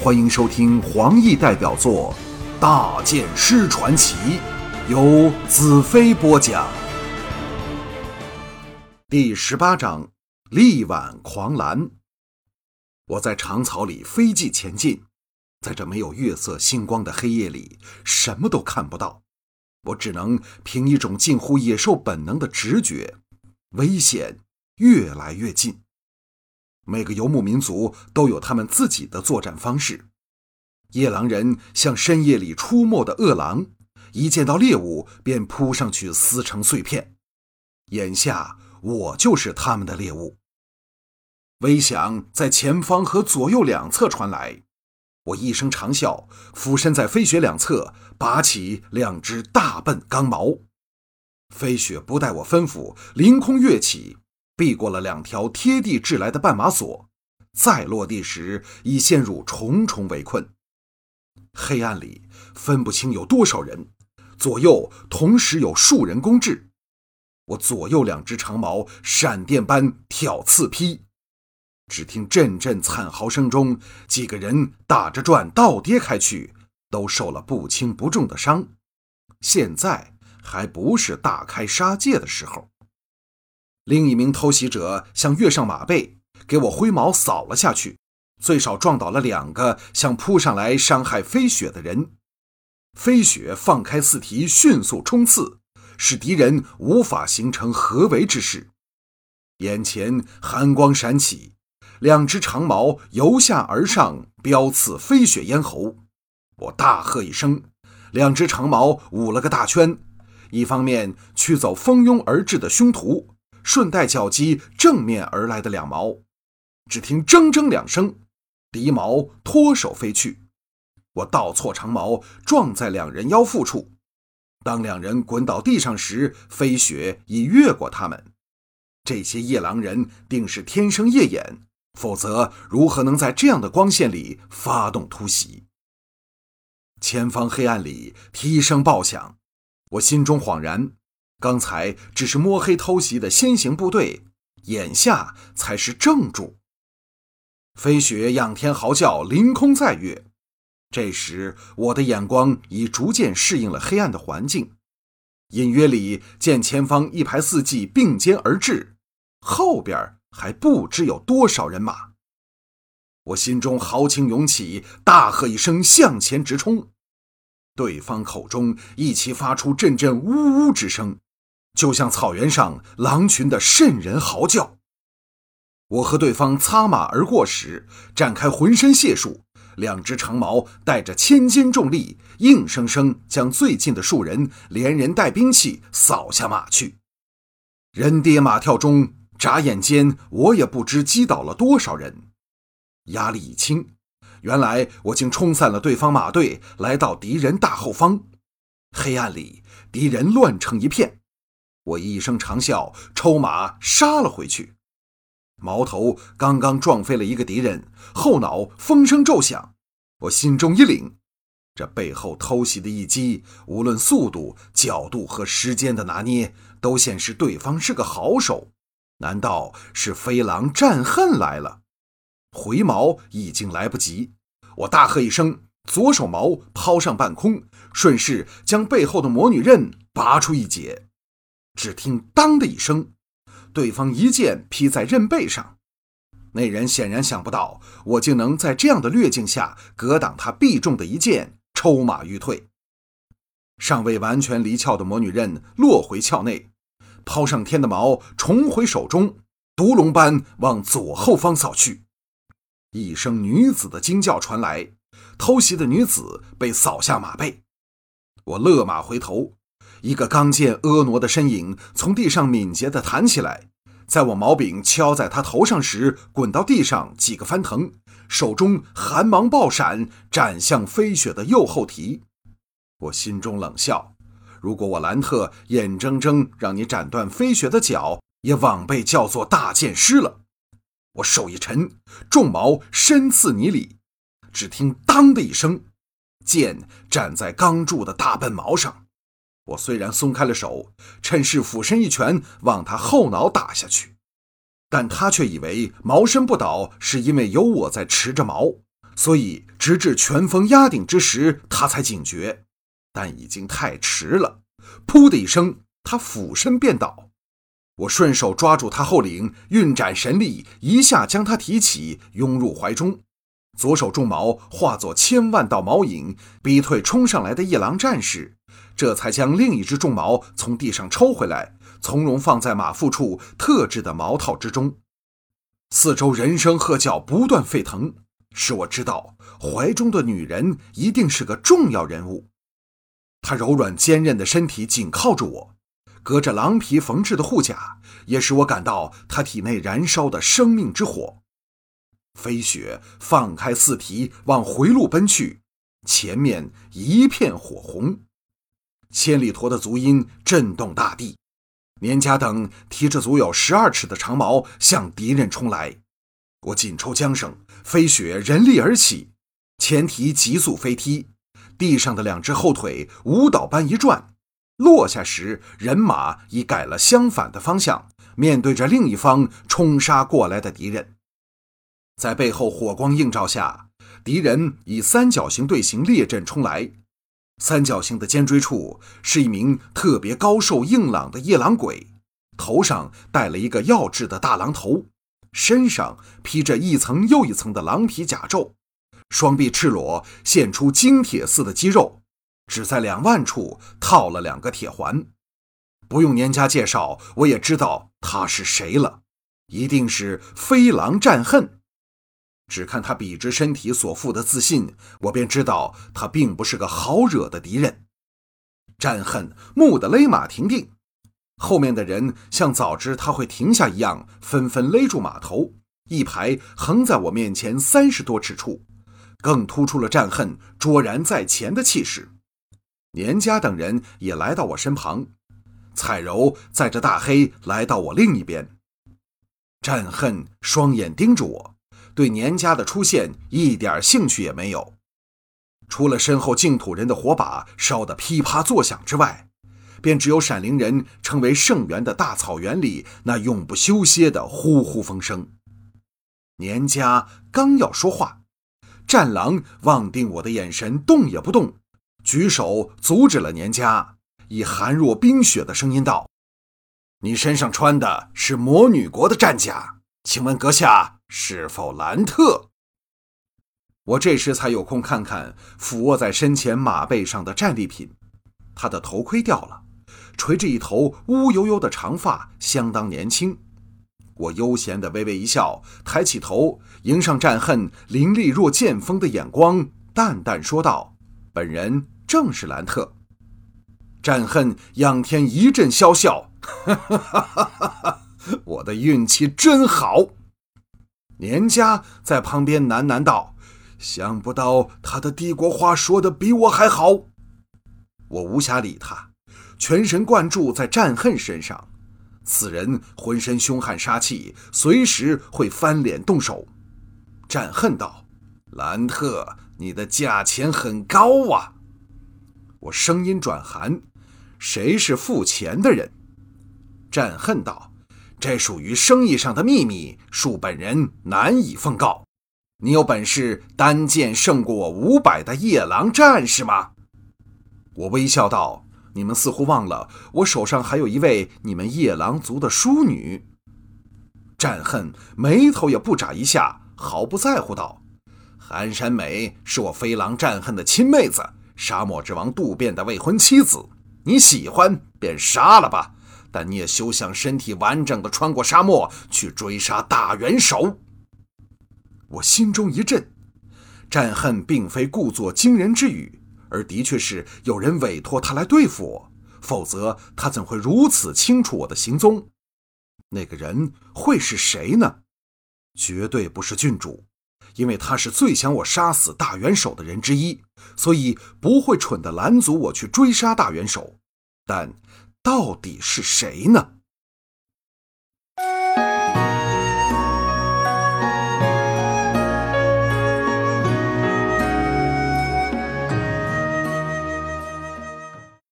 欢迎收听黄奕代表作《大剑师传奇》，由子飞播讲。第十八章：力挽狂澜。我在长草里飞骑前进，在这没有月色星光的黑夜里，什么都看不到。我只能凭一种近乎野兽本能的直觉，危险越来越近。每个游牧民族都有他们自己的作战方式。夜狼人像深夜里出没的恶狼，一见到猎物便扑上去撕成碎片。眼下我就是他们的猎物。微响在前方和左右两侧传来，我一声长啸，俯身在飞雪两侧拔起两只大笨钢矛。飞雪不待我吩咐，凌空跃起。避过了两条贴地掷来的绊马索，再落地时已陷入重重围困。黑暗里分不清有多少人，左右同时有数人攻至。我左右两只长矛闪电般挑刺劈，只听阵阵惨嚎声中，几个人打着转倒跌开去，都受了不轻不重的伤。现在还不是大开杀戒的时候。另一名偷袭者想跃上马背，给我挥矛扫了下去，最少撞倒了两个想扑上来伤害飞雪的人。飞雪放开四蹄，迅速冲刺，使敌人无法形成合围之势。眼前寒光闪起，两只长矛由下而上飙刺飞雪咽喉。我大喝一声，两只长矛舞了个大圈，一方面驱走蜂拥而至的凶徒。顺带绞击正面而来的两矛，只听“铮铮”两声，敌矛脱手飞去。我倒错长矛，撞在两人腰腹处。当两人滚倒地上时，飞雪已越过他们。这些夜狼人定是天生夜眼，否则如何能在这样的光线里发动突袭？前方黑暗里蹄声爆响，我心中恍然。刚才只是摸黑偷袭的先行部队，眼下才是正主。飞雪仰天嚎叫，凌空再跃。这时，我的眼光已逐渐适应了黑暗的环境，隐约里见前方一排四骑并肩而至，后边还不知有多少人马。我心中豪情涌起，大喝一声，向前直冲。对方口中一齐发出阵阵呜呜之声。就像草原上狼群的瘆人嚎叫。我和对方擦马而过时，展开浑身解数，两只长矛带着千斤重力，硬生生将最近的数人连人带兵器扫下马去。人跌马跳中，眨眼间我也不知击倒了多少人，压力一轻。原来我竟冲散了对方马队，来到敌人大后方。黑暗里，敌人乱成一片。我一声长啸，抽马杀了回去。矛头刚刚撞飞了一个敌人，后脑风声骤响，我心中一凛，这背后偷袭的一击，无论速度、角度和时间的拿捏，都显示对方是个好手。难道是飞狼战恨来了？回矛已经来不及，我大喝一声，左手矛抛上半空，顺势将背后的魔女刃拔出一截。只听“当”的一声，对方一剑劈在刃背上。那人显然想不到我竟能在这样的劣境下格挡他必中的一剑，抽马欲退。尚未完全离鞘的魔女刃落回鞘内，抛上天的矛重回手中，毒龙般往左后方扫去。一声女子的惊叫传来，偷袭的女子被扫下马背。我勒马回头。一个刚健婀娜的身影从地上敏捷地弹起来，在我矛柄敲在他头上时，滚到地上几个翻腾，手中寒芒爆闪，斩向飞雪的右后蹄。我心中冷笑：如果我兰特眼睁睁让你斩断飞雪的脚，也枉被叫做大剑师了。我手一沉，重矛深刺泥里，只听“当”的一声，剑斩在钢铸的大笨矛上。我虽然松开了手，趁势俯身一拳往他后脑打下去，但他却以为矛身不倒是因为有我在持着矛，所以直至拳风压顶之时，他才警觉，但已经太迟了。噗的一声，他俯身便倒。我顺手抓住他后领，运展神力，一下将他提起，拥入怀中。左手重矛化作千万道矛影，逼退冲上来的夜郎战士，这才将另一只重矛从地上抽回来，从容放在马腹处特制的矛套之中。四周人声喝叫不断沸腾，使我知道怀中的女人一定是个重要人物。她柔软坚韧的身体紧靠着我。隔着狼皮缝制的护甲，也使我感到她体内燃烧的生命之火。飞雪放开四蹄往回路奔去，前面一片火红，千里驼的足音震动大地。年家等提着足有十二尺的长矛向敌人冲来，我紧抽缰绳，飞雪人力而起，前蹄急速飞踢，地上的两只后腿舞蹈般一转。落下时，人马已改了相反的方向，面对着另一方冲杀过来的敌人。在背后火光映照下，敌人以三角形队形列阵冲来。三角形的尖锥处是一名特别高瘦硬朗的夜郎鬼，头上戴了一个耀制的大狼头，身上披着一层又一层的狼皮甲胄，双臂赤裸，现出精铁似的肌肉。只在两腕处套了两个铁环，不用年家介绍，我也知道他是谁了，一定是飞狼战恨。只看他笔直身体所附的自信，我便知道他并不是个好惹的敌人。战恨蓦地勒马停定，后面的人像早知他会停下一样，纷纷勒住马头，一排横在我面前三十多尺处，更突出了战恨卓然在前的气势。年家等人也来到我身旁，彩柔载着大黑来到我另一边。战恨双眼盯着我，对年家的出现一点兴趣也没有。除了身后净土人的火把烧得噼啪作响之外，便只有闪灵人称为圣元的大草原里那永不休歇的呼呼风声。年家刚要说话，战狼望定我的眼神动也不动。举手阻止了年家，以寒若冰雪的声音道：“你身上穿的是魔女国的战甲，请问阁下是否兰特？”我这时才有空看看俯卧在身前马背上的战利品，他的头盔掉了，垂着一头乌油油的长发，相当年轻。我悠闲地微微一笑，抬起头迎上战恨凌厉若剑锋的眼光，淡淡说道：“本人。”正是兰特，战恨仰天一阵笑笑，哈哈哈哈哈！我的运气真好。年家在旁边喃喃道：“想不到他的帝国话说的比我还好。”我无暇理他，全神贯注在战恨身上。此人浑身凶悍杀气，随时会翻脸动手。战恨道：“兰特，你的价钱很高啊。”我声音转寒：“谁是付钱的人？”战恨道：“这属于生意上的秘密，恕本人难以奉告。你有本事单剑胜过我五百的夜郎战士吗？”我微笑道：“你们似乎忘了，我手上还有一位你们夜郎族的淑女。”战恨眉头也不眨一下，毫不在乎道：“寒山美是我飞狼战恨的亲妹子。”沙漠之王渡边的未婚妻子，你喜欢便杀了吧，但你也休想身体完整的穿过沙漠去追杀大元首。我心中一震，战恨并非故作惊人之语，而的确是有人委托他来对付我，否则他怎会如此清楚我的行踪？那个人会是谁呢？绝对不是郡主。因为他是最想我杀死大元首的人之一，所以不会蠢的拦阻我去追杀大元首。但到底是谁呢？